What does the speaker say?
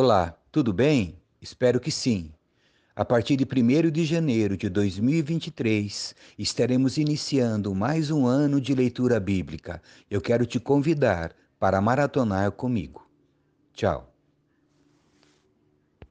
Olá, tudo bem? Espero que sim. A partir de 1 de janeiro de 2023, estaremos iniciando mais um ano de leitura bíblica. Eu quero te convidar para maratonar comigo. Tchau.